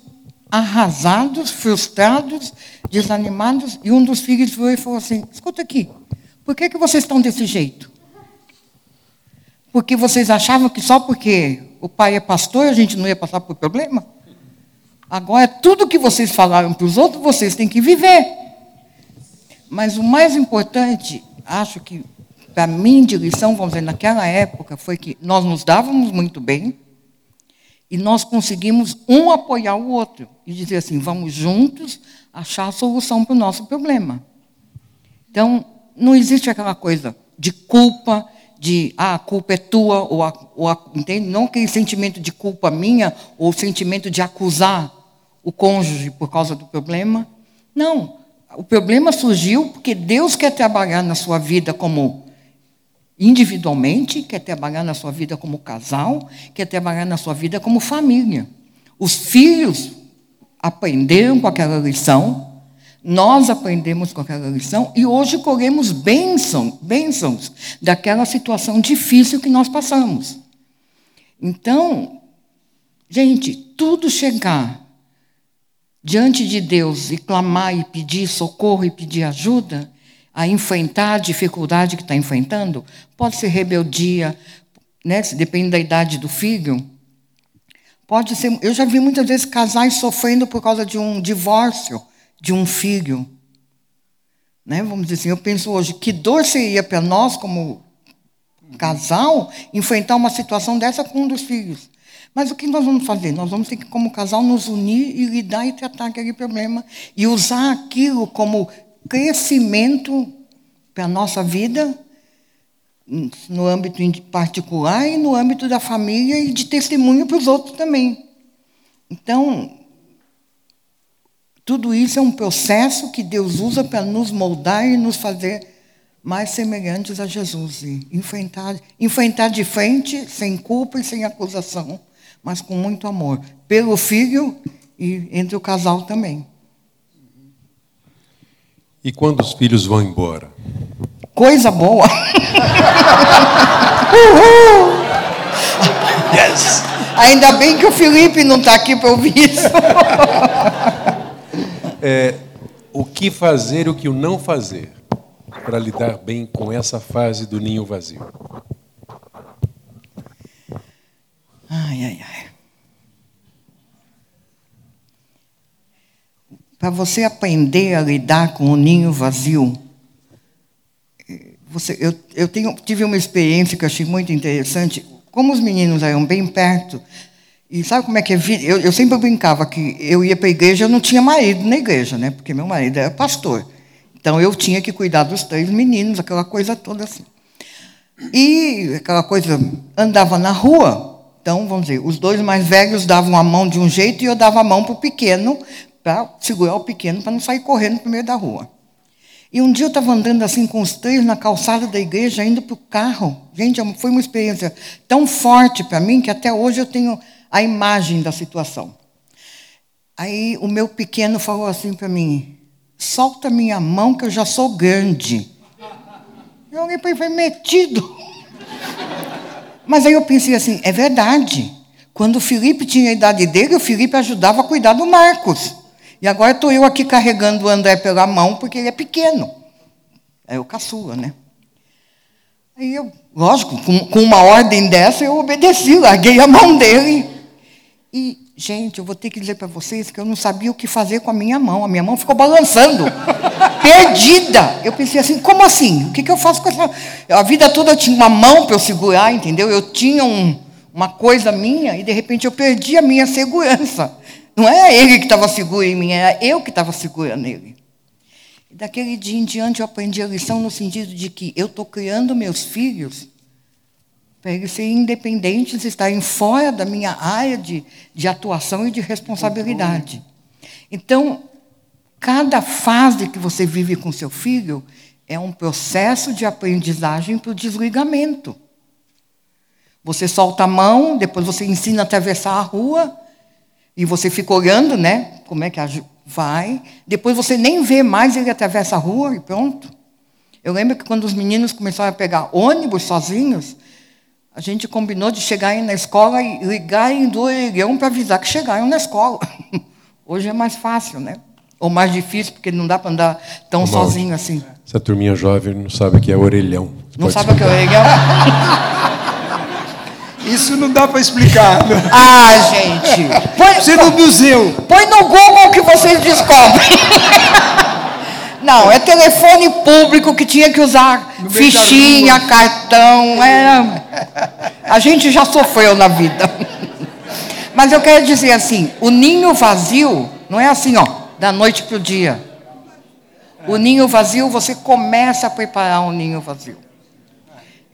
arrasados, frustrados, desanimados, e um dos filhos foi e falou assim: escuta aqui, por que, que vocês estão desse jeito? Porque vocês achavam que só porque o pai é pastor a gente não ia passar por problema? Agora, tudo que vocês falaram para os outros, vocês têm que viver. Mas o mais importante, acho que, para mim, de lição, vamos dizer, naquela época, foi que nós nos dávamos muito bem e nós conseguimos um apoiar o outro e dizer assim: vamos juntos achar a solução para o nosso problema. Então, não existe aquela coisa de culpa, de ah, a culpa é tua, ou, a, ou a, entende? não aquele sentimento de culpa minha, ou sentimento de acusar o cônjuge por causa do problema. Não. O problema surgiu porque Deus quer trabalhar na sua vida como individualmente, quer trabalhar na sua vida como casal, quer trabalhar na sua vida como família. Os filhos aprenderam com aquela lição, nós aprendemos com aquela lição e hoje colhemos bênçãos, bênçãos daquela situação difícil que nós passamos. Então, gente, tudo chegar diante de Deus e clamar e pedir socorro e pedir ajuda, a enfrentar a dificuldade que está enfrentando, pode ser rebeldia, né, depende da idade do filho. Pode ser. Eu já vi muitas vezes casais sofrendo por causa de um divórcio de um filho. Né? Vamos dizer assim, eu penso hoje, que dor seria para nós, como casal, enfrentar uma situação dessa com um dos filhos. Mas o que nós vamos fazer? Nós vamos ter que, como casal, nos unir e lidar e tratar aquele problema. E usar aquilo como crescimento para a nossa vida, no âmbito particular e no âmbito da família e de testemunho para os outros também. Então, tudo isso é um processo que Deus usa para nos moldar e nos fazer mais semelhantes a Jesus. E enfrentar, enfrentar de frente, sem culpa e sem acusação mas com muito amor, pelo filho e entre o casal também. E quando os filhos vão embora? Coisa boa! Uhul! Yes! Ainda bem que o Felipe não está aqui para ouvir isso. é, o que fazer e o que não fazer para lidar bem com essa fase do ninho vazio? Ai, ai, ai. Para você aprender a lidar com o ninho vazio, você, eu, eu tenho, tive uma experiência que eu achei muito interessante. Como os meninos eram bem perto, e sabe como é que é? Eu, eu sempre brincava que eu ia para a igreja, eu não tinha marido na igreja, né? Porque meu marido era pastor. Então eu tinha que cuidar dos três meninos, aquela coisa toda assim. E aquela coisa, andava na rua, então, vamos dizer, os dois mais velhos davam a mão de um jeito e eu dava a mão para o pequeno, para segurar o pequeno, para não sair correndo no meio da rua. E um dia eu estava andando assim com os três na calçada da igreja, indo para o carro. Gente, foi uma experiência tão forte para mim que até hoje eu tenho a imagem da situação. Aí o meu pequeno falou assim para mim: solta minha mão que eu já sou grande. Eu olhei para ele e falei: metido. Mas aí eu pensei assim, é verdade. Quando o Felipe tinha a idade dele, o Felipe ajudava a cuidar do Marcos. E agora estou eu aqui carregando o André pela mão, porque ele é pequeno. É o caçula, né? Aí eu, lógico, com, com uma ordem dessa, eu obedeci, larguei a mão dele. E, gente, eu vou ter que dizer para vocês que eu não sabia o que fazer com a minha mão. A minha mão ficou balançando perdida. Eu pensei assim, como assim? O que, que eu faço com essa. A vida toda eu tinha uma mão para eu segurar, entendeu? Eu tinha um, uma coisa minha e de repente eu perdi a minha segurança. Não era ele que estava seguro em mim, era eu que estava segura nele. Daquele dia em diante eu aprendi a lição no sentido de que eu estou criando meus filhos para eles serem independentes, estarem fora da minha área de, de atuação e de responsabilidade. Então, Cada fase que você vive com seu filho é um processo de aprendizagem para o desligamento. Você solta a mão, depois você ensina a atravessar a rua, e você fica olhando, né? Como é que vai. Depois você nem vê mais, ele atravessa a rua e pronto. Eu lembro que quando os meninos começaram a pegar ônibus sozinhos, a gente combinou de chegar na escola e ligar em do orelhão para avisar que chegaram na escola. Hoje é mais fácil, né? Ou mais difícil, porque não dá para andar tão sozinho assim. Essa turminha jovem não sabe o que é orelhão. Você não sabe o que é orelhão? Isso não dá para explicar. Ah, gente. Põe, Você no museu. Põe no Google que vocês descobrem. Não, é telefone público que tinha que usar fichinha, cartão. É... A gente já sofreu na vida. Mas eu quero dizer assim: o ninho vazio não é assim, ó, da noite para o dia. O ninho vazio, você começa a preparar um ninho vazio.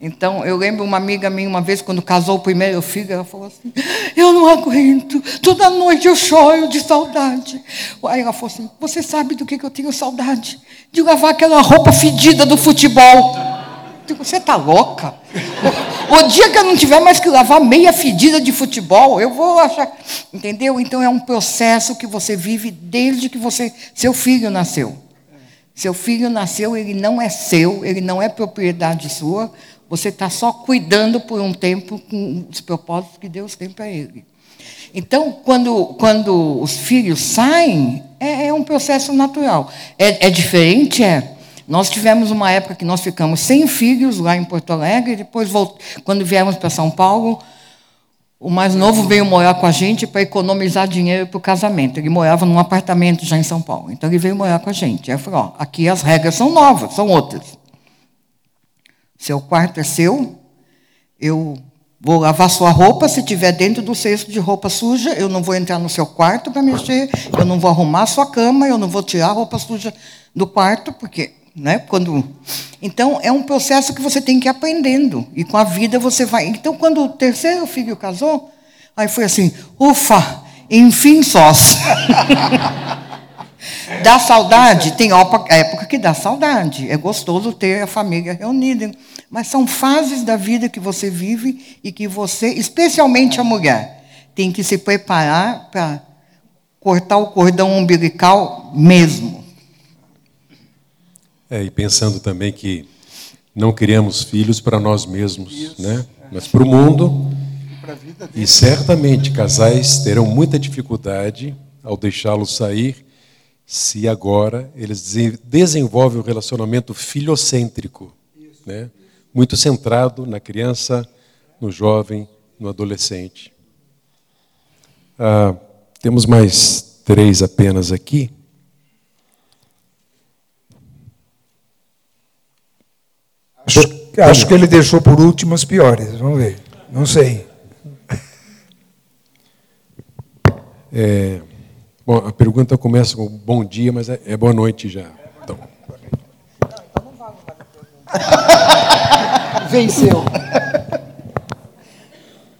Então, eu lembro uma amiga minha, uma vez, quando casou o primeiro filho, ela falou assim: Eu não aguento, toda noite eu choro de saudade. Aí ela falou assim: Você sabe do que, eu tenho saudade? De lavar aquela roupa fedida do futebol. Você está louca? O, o dia que eu não tiver mais que lavar meia fedida de futebol, eu vou achar. Entendeu? Então, é um processo que você vive desde que você, seu filho nasceu. Seu filho nasceu, ele não é seu, ele não é propriedade sua você está só cuidando por um tempo com os propósitos que Deus tem para ele. Então, quando, quando os filhos saem, é, é um processo natural. É, é, diferente? É. Nós tivemos uma época que nós ficamos sem filhos lá em Porto Alegre, depois, quando viemos para São Paulo, o mais novo veio morar com a gente para economizar dinheiro para o casamento. Ele morava num apartamento já em São Paulo. Então, ele veio morar com a gente. Aí eu falei: ó, aqui as regras são novas, são outras. Seu quarto é seu. Eu vou lavar sua roupa. Se tiver dentro do cesto de roupa suja, eu não vou entrar no seu quarto para mexer. Eu não vou arrumar sua cama. Eu não vou tirar a roupa suja do quarto, porque, né? Quando então é um processo que você tem que ir aprendendo e com a vida você vai. Então, quando o terceiro filho casou, aí foi assim, ufa, enfim sós. Dá saudade? Tem época que dá saudade. É gostoso ter a família reunida. Mas são fases da vida que você vive e que você, especialmente a mulher, tem que se preparar para cortar o cordão umbilical mesmo. É, e pensando também que não criamos filhos para nós mesmos, Isso, né? Mas para o mundo. E certamente casais terão muita dificuldade ao deixá-los sair se agora eles desenvolvem um relacionamento filocêntrico, né? muito centrado na criança, no jovem, no adolescente. Ah, temos mais três apenas aqui. Acho, acho que ele deixou por último as piores. Vamos ver. Não sei. É, Bom, a pergunta começa com bom dia, mas é, é boa noite já. Então. Venceu.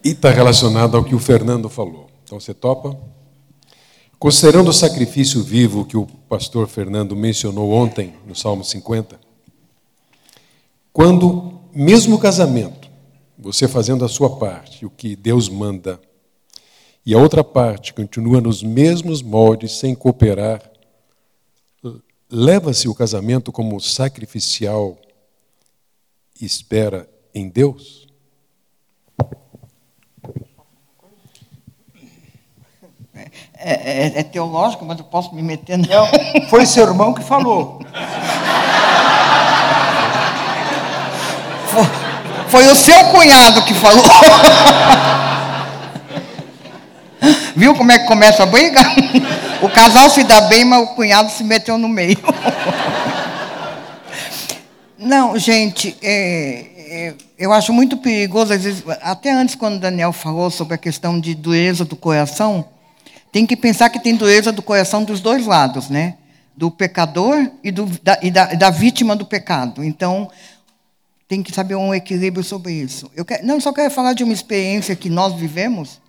E está relacionado ao que o Fernando falou. Então você topa? Considerando o sacrifício vivo que o pastor Fernando mencionou ontem, no Salmo 50, quando, mesmo o casamento, você fazendo a sua parte, o que Deus manda, e a outra parte continua nos mesmos moldes, sem cooperar, leva-se o casamento como sacrificial e espera em Deus? É, é, é, teológico, mas eu posso me meter não. não foi seu irmão que falou. Foi, foi o seu cunhado que falou. Viu como é que começa a briga? O casal se dá bem, mas o cunhado se meteu no meio. Não, gente, é, é, eu acho muito perigoso, às vezes, até antes, quando o Daniel falou sobre a questão de dureza do coração, tem que pensar que tem dureza do coração dos dois lados, né? Do pecador e, do, da, e da, da vítima do pecado. Então, tem que saber um equilíbrio sobre isso. Eu quero, não, só quero falar de uma experiência que nós vivemos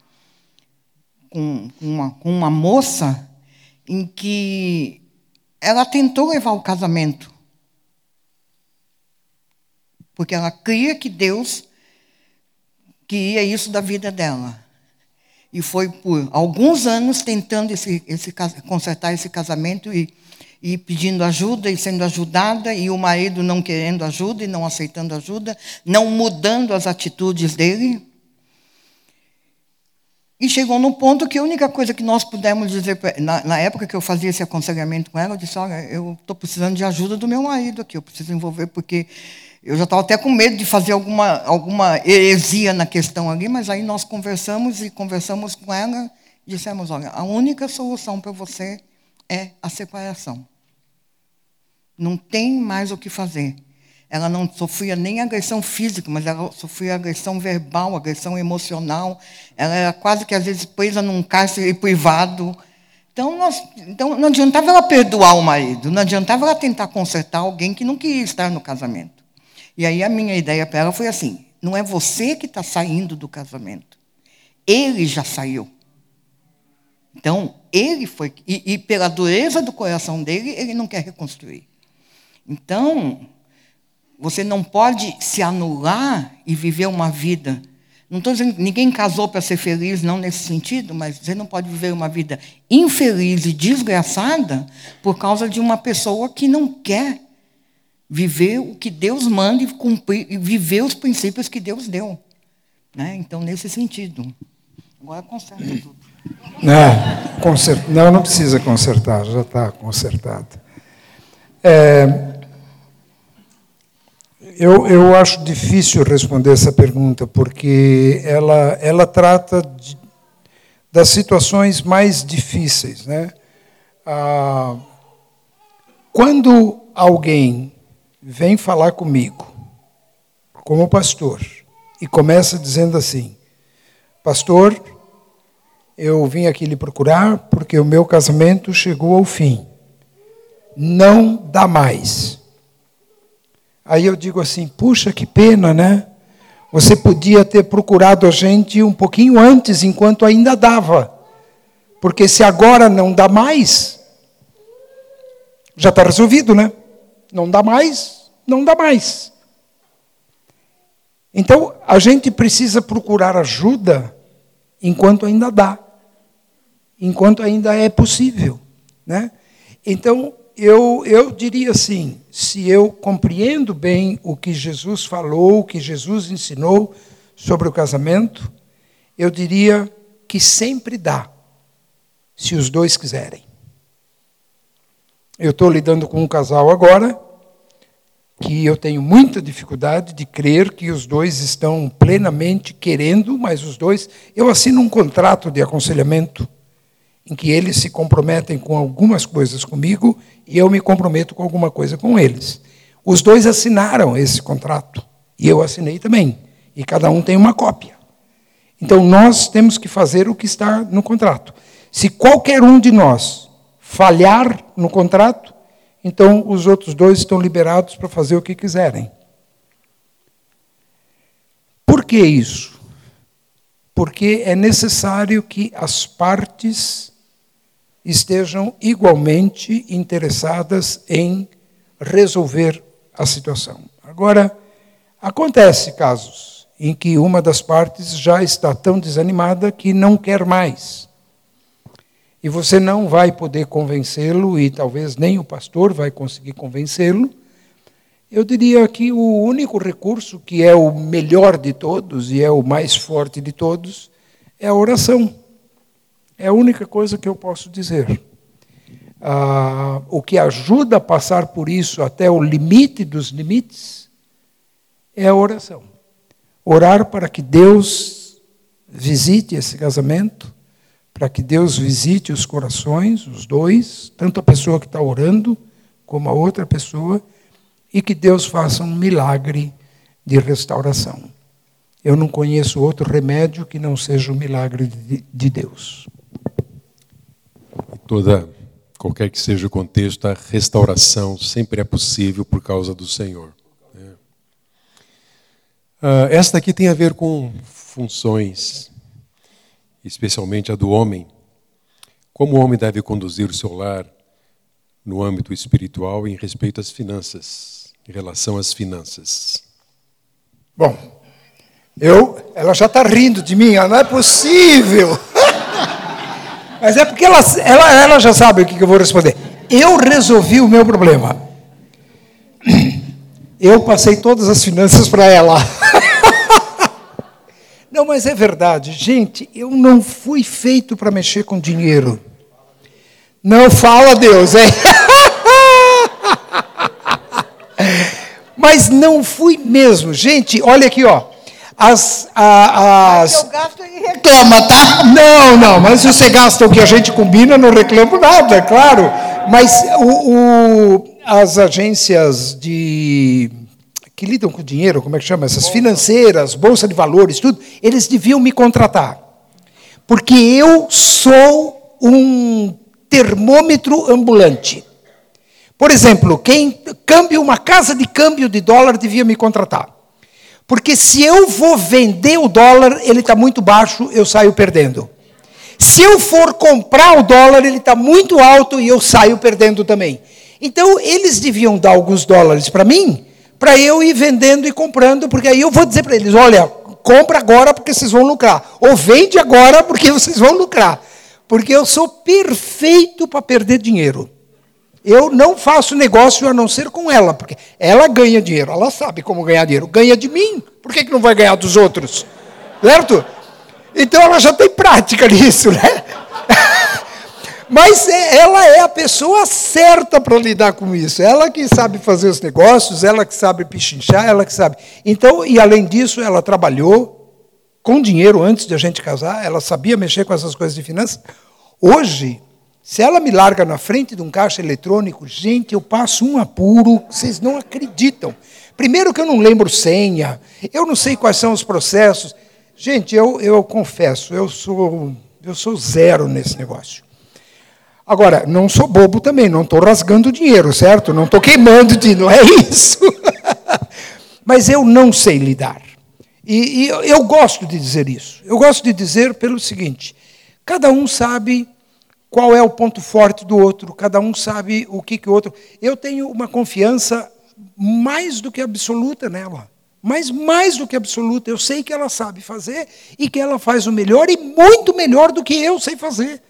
com uma, com uma moça em que ela tentou levar o casamento. Porque ela cria que Deus que ia isso da vida dela. E foi por alguns anos tentando esse, esse, consertar esse casamento e, e pedindo ajuda e sendo ajudada, e o marido não querendo ajuda e não aceitando ajuda, não mudando as atitudes dele. E chegou no ponto que a única coisa que nós pudemos dizer, na, na época que eu fazia esse aconselhamento com ela, eu disse: Olha, eu estou precisando de ajuda do meu marido aqui, eu preciso envolver, porque eu já estava até com medo de fazer alguma, alguma heresia na questão ali, mas aí nós conversamos e conversamos com ela dissemos: olha, a única solução para você é a separação. Não tem mais o que fazer. Ela não sofria nem agressão física, mas ela sofria agressão verbal, agressão emocional. Ela era quase que às vezes presa num cárcere privado. Então, nós, então não adiantava ela perdoar o marido, não adiantava ela tentar consertar alguém que não queria estar no casamento. E aí a minha ideia para ela foi assim: não é você que está saindo do casamento, ele já saiu. Então, ele foi, e, e, pela dureza do coração dele, ele não quer reconstruir. Então, você não pode se anular e viver uma vida. Não estou dizendo que ninguém casou para ser feliz, não nesse sentido, mas você não pode viver uma vida infeliz e desgraçada por causa de uma pessoa que não quer viver o que Deus manda e cumprir e viver os princípios que Deus deu. Né? Então, nesse sentido. Agora conserta tudo. É, consert... Não, não precisa consertar, já está consertado. É, eu, eu acho difícil responder essa pergunta, porque ela, ela trata de, das situações mais difíceis. Né? Ah, quando alguém vem falar comigo, como pastor, e começa dizendo assim: Pastor, eu vim aqui lhe procurar porque o meu casamento chegou ao fim. Não dá mais. Aí eu digo assim: puxa, que pena, né? Você podia ter procurado a gente um pouquinho antes, enquanto ainda dava. Porque se agora não dá mais, já está resolvido, né? Não dá mais, não dá mais. Então, a gente precisa procurar ajuda enquanto ainda dá, enquanto ainda é possível. Né? Então, eu, eu diria assim: se eu compreendo bem o que Jesus falou, o que Jesus ensinou sobre o casamento, eu diria que sempre dá, se os dois quiserem. Eu estou lidando com um casal agora que eu tenho muita dificuldade de crer que os dois estão plenamente querendo, mas os dois. Eu assino um contrato de aconselhamento em que eles se comprometem com algumas coisas comigo e eu me comprometo com alguma coisa com eles. Os dois assinaram esse contrato e eu assinei também, e cada um tem uma cópia. Então nós temos que fazer o que está no contrato. Se qualquer um de nós falhar no contrato, então os outros dois estão liberados para fazer o que quiserem. Por que isso? Porque é necessário que as partes estejam igualmente interessadas em resolver a situação. Agora, acontece casos em que uma das partes já está tão desanimada que não quer mais. E você não vai poder convencê-lo, e talvez nem o pastor vai conseguir convencê-lo. Eu diria que o único recurso, que é o melhor de todos e é o mais forte de todos, é a oração. É a única coisa que eu posso dizer. Ah, o que ajuda a passar por isso até o limite dos limites é a oração. Orar para que Deus visite esse casamento, para que Deus visite os corações, os dois, tanto a pessoa que está orando como a outra pessoa, e que Deus faça um milagre de restauração. Eu não conheço outro remédio que não seja o milagre de Deus. Toda, qualquer que seja o contexto, a restauração sempre é possível por causa do Senhor. Né? Ah, esta aqui tem a ver com funções especialmente a do homem, como o homem deve conduzir o seu lar no âmbito espiritual em respeito às finanças, em relação às finanças. Bom, Eu, ela já está rindo de mim, não é possível. Mas é porque ela, ela, ela já sabe o que eu vou responder. Eu resolvi o meu problema. Eu passei todas as finanças para ela. Não, mas é verdade. Gente, eu não fui feito para mexer com dinheiro. Não fala Deus, hein? Mas não fui mesmo. Gente, olha aqui, ó. As, a, as... Eu gasto e reclama, tá? Não, não, mas se você gasta o que a gente combina, não reclamo nada, é claro. Mas o, o, as agências de que lidam com dinheiro, como é que chama? Essas financeiras, bolsa de valores, tudo, eles deviam me contratar. Porque eu sou um termômetro ambulante. Por exemplo, quem câmbio uma casa de câmbio de dólar devia me contratar. Porque se eu vou vender o dólar, ele está muito baixo, eu saio perdendo. Se eu for comprar o dólar, ele está muito alto e eu saio perdendo também. Então, eles deviam dar alguns dólares para mim, para eu ir vendendo e comprando, porque aí eu vou dizer para eles: olha, compra agora porque vocês vão lucrar, ou vende agora porque vocês vão lucrar, porque eu sou perfeito para perder dinheiro. Eu não faço negócio a não ser com ela, porque ela ganha dinheiro, ela sabe como ganhar dinheiro. Ganha de mim, por que, que não vai ganhar dos outros? Certo? Então ela já tem prática nisso, né? Mas é, ela é a pessoa certa para lidar com isso. Ela que sabe fazer os negócios, ela que sabe pichinchar, ela que sabe. Então, e além disso, ela trabalhou com dinheiro antes de a gente casar, ela sabia mexer com essas coisas de finanças. Hoje, se ela me larga na frente de um caixa eletrônico, gente, eu passo um apuro, vocês não acreditam. Primeiro que eu não lembro senha, eu não sei quais são os processos. Gente, eu, eu confesso, eu sou, eu sou zero nesse negócio. Agora, não sou bobo também, não estou rasgando dinheiro, certo? Não estou queimando dinheiro, não é isso. Mas eu não sei lidar. E, e eu gosto de dizer isso. Eu gosto de dizer pelo seguinte: cada um sabe qual é o ponto forte do outro, cada um sabe o que, que o outro. Eu tenho uma confiança mais do que absoluta nela. Mas mais do que absoluta, eu sei que ela sabe fazer e que ela faz o melhor e muito melhor do que eu sei fazer.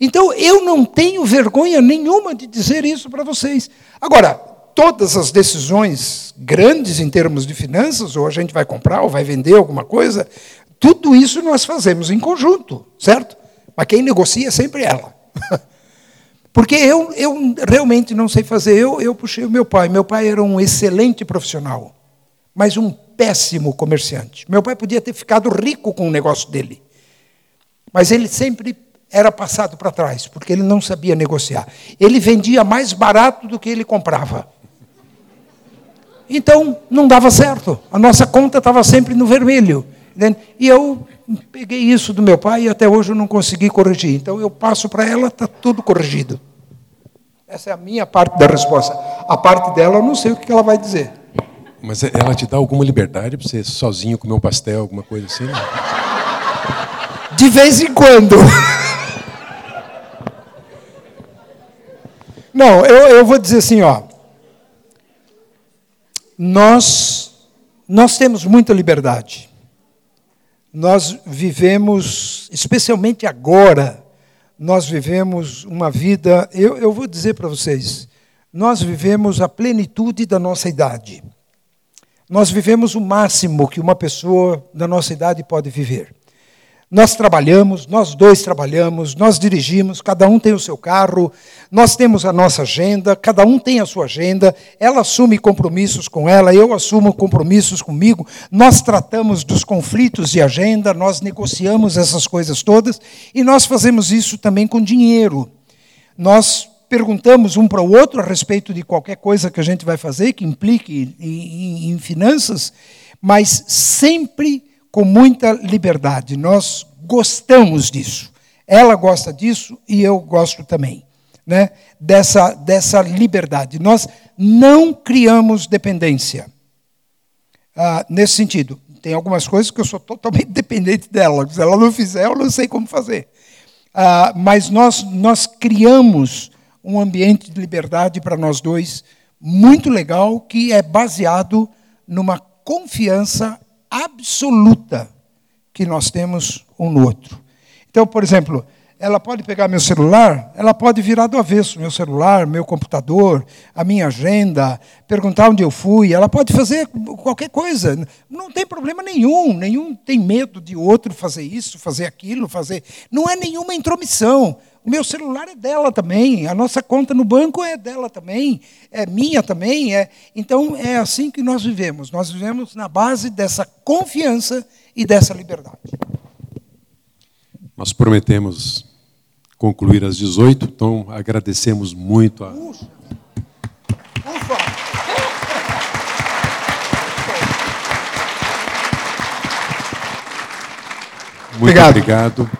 Então, eu não tenho vergonha nenhuma de dizer isso para vocês. Agora, todas as decisões grandes em termos de finanças, ou a gente vai comprar ou vai vender alguma coisa, tudo isso nós fazemos em conjunto, certo? Mas quem negocia é sempre ela. Porque eu, eu realmente não sei fazer. Eu, eu puxei o meu pai. Meu pai era um excelente profissional, mas um péssimo comerciante. Meu pai podia ter ficado rico com o negócio dele. Mas ele sempre era passado para trás, porque ele não sabia negociar. Ele vendia mais barato do que ele comprava. Então, não dava certo. A nossa conta estava sempre no vermelho. E eu peguei isso do meu pai e até hoje eu não consegui corrigir. Então, eu passo para ela, está tudo corrigido. Essa é a minha parte da resposta. A parte dela, eu não sei o que ela vai dizer. Mas ela te dá alguma liberdade para você sozinho comer um pastel, alguma coisa assim? De vez em quando. Não, eu, eu vou dizer assim, ó. Nós, nós temos muita liberdade. Nós vivemos, especialmente agora, nós vivemos uma vida. Eu, eu vou dizer para vocês, nós vivemos a plenitude da nossa idade. Nós vivemos o máximo que uma pessoa da nossa idade pode viver. Nós trabalhamos, nós dois trabalhamos, nós dirigimos, cada um tem o seu carro, nós temos a nossa agenda, cada um tem a sua agenda, ela assume compromissos com ela, eu assumo compromissos comigo, nós tratamos dos conflitos de agenda, nós negociamos essas coisas todas e nós fazemos isso também com dinheiro. Nós perguntamos um para o outro a respeito de qualquer coisa que a gente vai fazer que implique em, em, em finanças, mas sempre com muita liberdade. Nós gostamos disso. Ela gosta disso e eu gosto também, né? Dessa dessa liberdade. Nós não criamos dependência. Ah, nesse sentido, tem algumas coisas que eu sou totalmente dependente dela. Se ela não fizer, eu não sei como fazer. Ah, mas nós nós criamos um ambiente de liberdade para nós dois muito legal que é baseado numa confiança absoluta que nós temos um no outro. Então, por exemplo, ela pode pegar meu celular, ela pode virar do avesso meu celular, meu computador, a minha agenda, perguntar onde eu fui, ela pode fazer qualquer coisa, não tem problema nenhum, nenhum tem medo de outro fazer isso, fazer aquilo, fazer. Não é nenhuma intromissão. O meu celular é dela também, a nossa conta no banco é dela também, é minha também. É... Então é assim que nós vivemos. Nós vivemos na base dessa confiança e dessa liberdade. Nós prometemos concluir às 18, então agradecemos muito a. Ufa. Muito obrigado. obrigado.